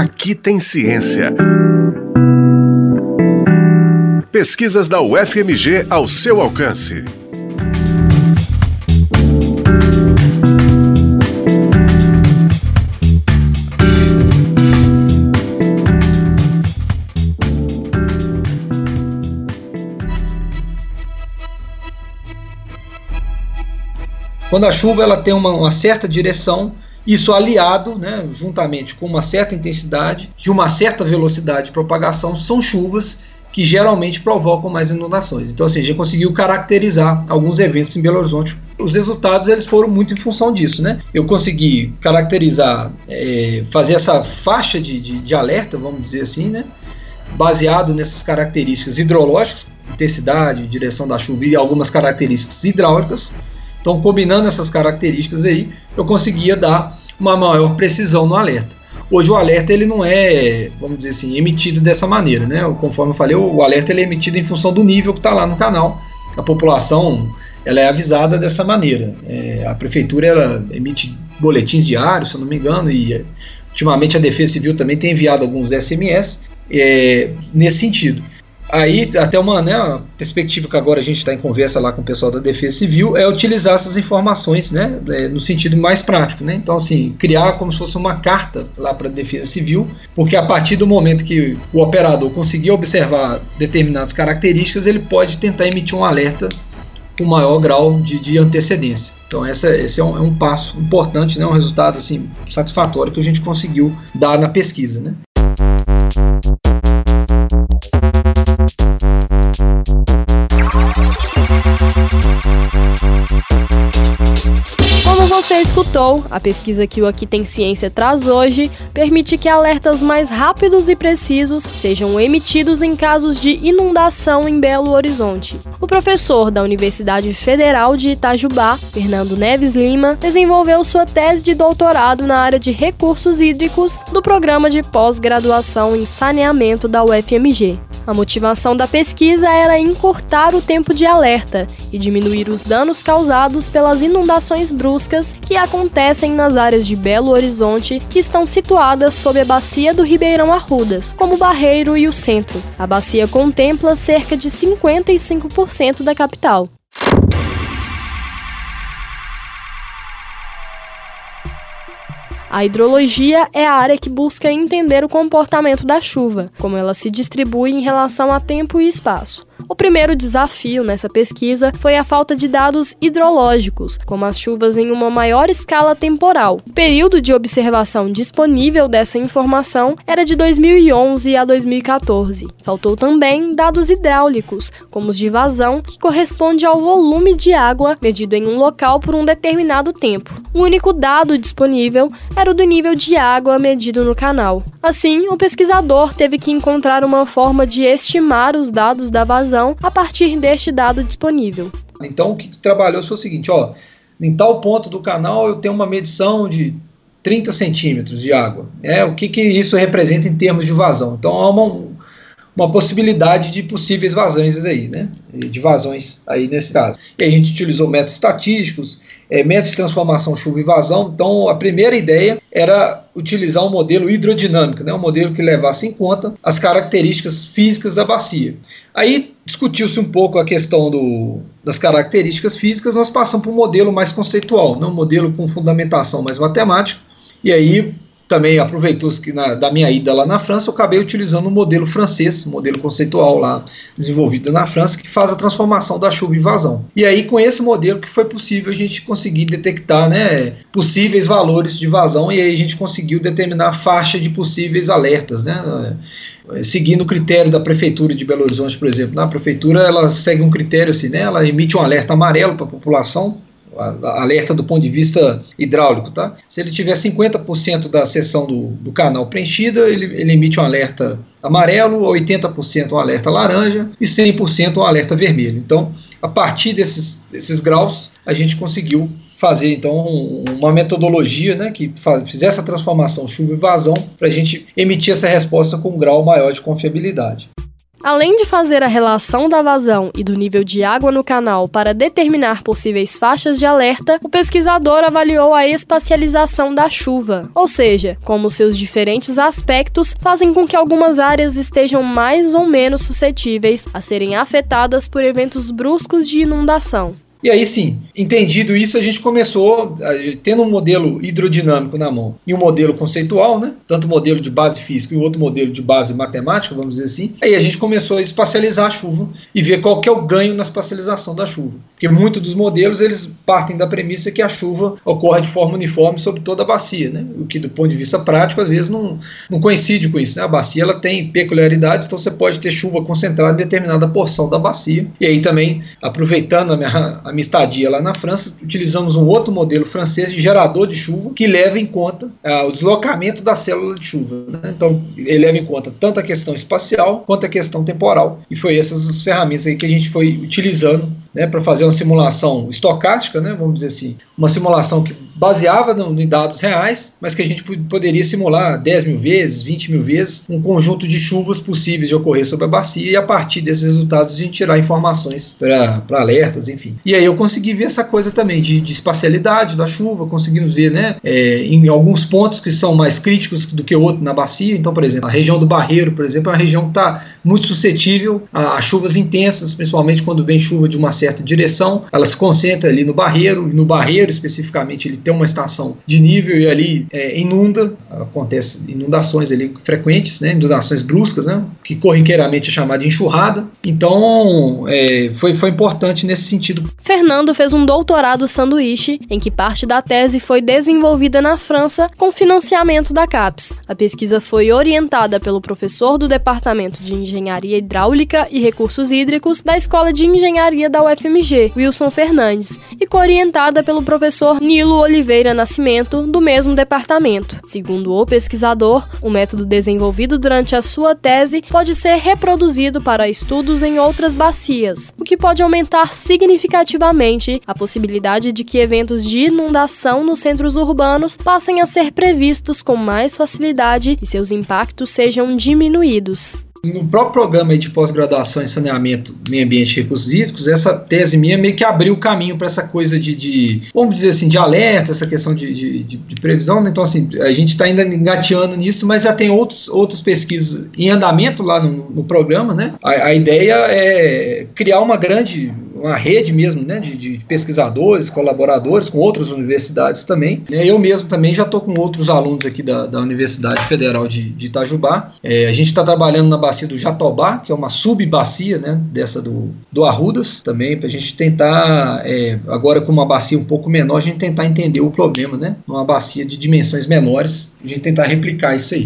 Aqui tem ciência. Pesquisas da UFMG ao seu alcance. Quando a chuva ela tem uma, uma certa direção, isso aliado, né, juntamente com uma certa intensidade e uma certa velocidade de propagação, são chuvas que geralmente provocam mais inundações. Então, assim, a gente conseguiu caracterizar alguns eventos em Belo Horizonte. Os resultados eles foram muito em função disso, né? Eu consegui caracterizar, é, fazer essa faixa de, de, de alerta, vamos dizer assim, né? Baseado nessas características hidrológicas, intensidade, direção da chuva e algumas características hidráulicas então, combinando essas características aí, eu conseguia dar uma maior precisão no alerta. Hoje o alerta ele não é, vamos dizer assim, emitido dessa maneira, né? Conforme eu falei, o alerta ele é emitido em função do nível que está lá no canal. A população ela é avisada dessa maneira. É, a prefeitura ela emite boletins diários, se eu não me engano, e ultimamente a Defesa Civil também tem enviado alguns SMS é, nesse sentido. Aí, até uma, né, uma perspectiva que agora a gente está em conversa lá com o pessoal da Defesa Civil é utilizar essas informações né, é, no sentido mais prático. Né? Então, assim, criar como se fosse uma carta lá para a Defesa Civil, porque a partir do momento que o operador conseguir observar determinadas características, ele pode tentar emitir um alerta com maior grau de, de antecedência. Então, essa, esse é um, é um, passo importante, né, um resultado assim, satisfatório que a gente conseguiu dar na pesquisa. Né? Escutou, a pesquisa que o Aqui Tem Ciência traz hoje permite que alertas mais rápidos e precisos sejam emitidos em casos de inundação em Belo Horizonte. O professor da Universidade Federal de Itajubá, Fernando Neves Lima, desenvolveu sua tese de doutorado na área de recursos hídricos do programa de pós-graduação em saneamento da UFMG. A motivação da pesquisa era encurtar o tempo de alerta e diminuir os danos causados pelas inundações bruscas que acontecem nas áreas de Belo Horizonte que estão situadas sob a bacia do Ribeirão Arrudas, como o Barreiro e o Centro. A bacia contempla cerca de 55% da capital. A hidrologia é a área que busca entender o comportamento da chuva, como ela se distribui em relação a tempo e espaço. O primeiro desafio nessa pesquisa foi a falta de dados hidrológicos, como as chuvas em uma maior escala temporal. O período de observação disponível dessa informação era de 2011 a 2014. Faltou também dados hidráulicos, como os de vazão, que corresponde ao volume de água medido em um local por um determinado tempo. O único dado disponível era o do nível de água medido no canal. Assim, o pesquisador teve que encontrar uma forma de estimar os dados da vazão a partir deste dado disponível. Então, o que trabalhou foi o seguinte: ó, em tal ponto do canal eu tenho uma medição de 30 centímetros de água. É, o que, que isso representa em termos de vazão? Então, há uma, uma possibilidade de possíveis vazões aí, né? De vazões aí nesse caso. E a gente utilizou métodos estatísticos, é, métodos de transformação chuva e vazão. Então, a primeira ideia era utilizar um modelo hidrodinâmico, né? um modelo que levasse em conta as características físicas da bacia. Aí discutiu-se um pouco a questão do, das características físicas, nós passamos para um modelo mais conceitual, né? um modelo com fundamentação mais matemática. E aí também aproveitou-se que na, da minha ida lá na França, eu acabei utilizando um modelo francês, um modelo conceitual lá desenvolvido na França, que faz a transformação da chuva em vazão. E aí, com esse modelo que foi possível a gente conseguir detectar né, possíveis valores de vazão, e aí a gente conseguiu determinar a faixa de possíveis alertas, né? seguindo o critério da prefeitura de Belo Horizonte, por exemplo. Na prefeitura ela segue um critério assim, né? Ela emite um alerta amarelo para a população alerta do ponto de vista hidráulico, tá? Se ele tiver 50% da seção do, do canal preenchida, ele, ele emite um alerta amarelo, 80% um alerta laranja e 100% um alerta vermelho. Então, a partir desses, desses graus, a gente conseguiu fazer então uma metodologia né, que faz, fizesse essa transformação chuva e vazão para a gente emitir essa resposta com um grau maior de confiabilidade. Além de fazer a relação da vazão e do nível de água no canal para determinar possíveis faixas de alerta, o pesquisador avaliou a espacialização da chuva, ou seja, como seus diferentes aspectos fazem com que algumas áreas estejam mais ou menos suscetíveis a serem afetadas por eventos bruscos de inundação. E aí sim, entendido isso, a gente começou, tendo um modelo hidrodinâmico na mão e um modelo conceitual, né? tanto modelo de base física e outro modelo de base matemática, vamos dizer assim, aí a gente começou a espacializar a chuva e ver qual que é o ganho na espacialização da chuva. Porque muitos dos modelos, eles partem da premissa que a chuva ocorre de forma uniforme sobre toda a bacia, né? o que do ponto de vista prático, às vezes não, não coincide com isso. Né? A bacia ela tem peculiaridades, então você pode ter chuva concentrada em determinada porção da bacia. E aí também, aproveitando a minha a minha estadia lá na França, utilizamos um outro modelo francês de gerador de chuva que leva em conta ah, o deslocamento da célula de chuva. Né? Então, ele leva em conta tanto a questão espacial quanto a questão temporal. E foi essas as ferramentas aí que a gente foi utilizando né, para fazer uma simulação estocástica, né, vamos dizer assim, uma simulação que baseava no, em dados reais, mas que a gente poderia simular 10 mil vezes, 20 mil vezes, um conjunto de chuvas possíveis de ocorrer sobre a bacia e a partir desses resultados a gente tirar informações para alertas, enfim. E aí eu consegui ver essa coisa também de, de espacialidade da chuva, conseguimos ver né, é, em alguns pontos que são mais críticos do que outros na bacia. Então, por exemplo, a região do Barreiro, por exemplo, é uma região que está muito suscetível a, chuvas intensas, principalmente quando vem chuva de uma certa direção, ela se concentra ali no barreiro, e no barreiro especificamente ele tem uma estação de nível e ali é, inunda, acontece inundações ali frequentes, né, inundações bruscas, né, que corriqueiramente é chamada de enxurrada. Então é, foi, foi importante nesse sentido. Fernando fez um doutorado sanduíche, em que parte da tese foi desenvolvida na França com financiamento da CAPES. A pesquisa foi orientada pelo professor do Departamento de Engenharia Hidráulica e Recursos Hídricos da Escola de Engenharia da UFMG, Wilson Fernandes, e coorientada pelo professor Nilo Oliveira Nascimento, do mesmo departamento. Segundo o pesquisador, o método desenvolvido durante a sua tese pode ser reproduzido para estudos em outras bacias, o que pode aumentar significativamente a possibilidade de que eventos de inundação nos centros urbanos passem a ser previstos com mais facilidade e seus impactos sejam diminuídos. No próprio programa de pós-graduação em saneamento, meio ambiente e recursos hídricos, essa tese minha meio que abriu o caminho para essa coisa de, de, vamos dizer assim, de alerta, essa questão de, de, de previsão. Né? Então, assim, a gente está ainda engateando nisso, mas já tem outros, outras pesquisas em andamento lá no, no programa. Né? A, a ideia é criar uma grande uma rede mesmo né, de, de, pesquisadores, colaboradores com outras universidades também. Né. Eu mesmo também já estou com outros alunos aqui da, da Universidade Federal de, de Itajubá. É, a gente está trabalhando na bacia do Jatobá, que é uma subbacia né, dessa do, do Arrudas também, para a gente tentar, é, agora com uma bacia um pouco menor, a gente tentar entender o problema, né? Uma bacia de dimensões menores, a gente tentar replicar isso aí.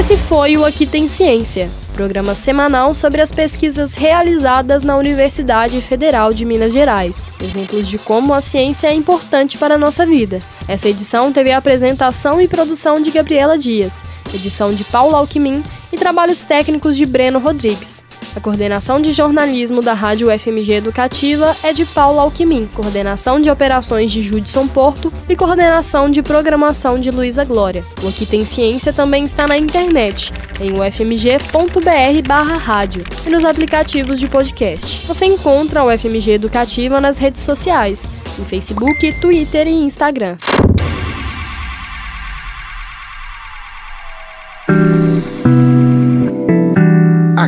Esse foi o Aqui Tem Ciência programa semanal sobre as pesquisas realizadas na Universidade Federal de Minas Gerais, exemplos de como a ciência é importante para a nossa vida. Essa edição teve a apresentação e produção de Gabriela Dias, edição de Paulo Alquimim e trabalhos técnicos de Breno Rodrigues. A coordenação de jornalismo da Rádio FMG Educativa é de Paulo Alquimim, coordenação de operações de Judson Porto e coordenação de programação de Luísa Glória. O Aqui Tem Ciência também está na internet, em ufmg.br/rádio e nos aplicativos de podcast. Você encontra o FMG Educativa nas redes sociais, em Facebook, Twitter e Instagram.